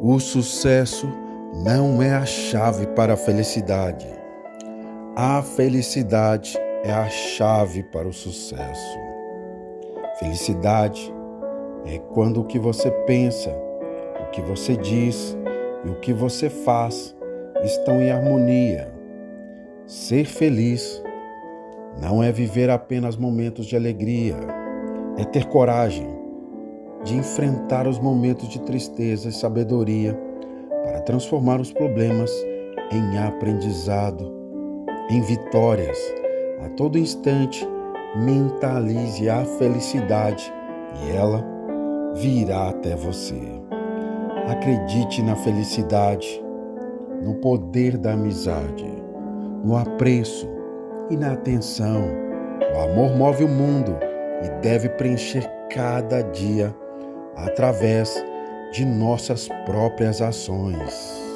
O sucesso não é a chave para a felicidade. A felicidade é a chave para o sucesso. Felicidade é quando o que você pensa, o que você diz e o que você faz estão em harmonia. Ser feliz não é viver apenas momentos de alegria, é ter coragem de enfrentar os momentos de tristeza e sabedoria para transformar os problemas em aprendizado, em vitórias. A todo instante, mentalize a felicidade e ela virá até você. Acredite na felicidade, no poder da amizade, no apreço e na atenção. O amor move o mundo e deve preencher cada dia através de nossas próprias ações.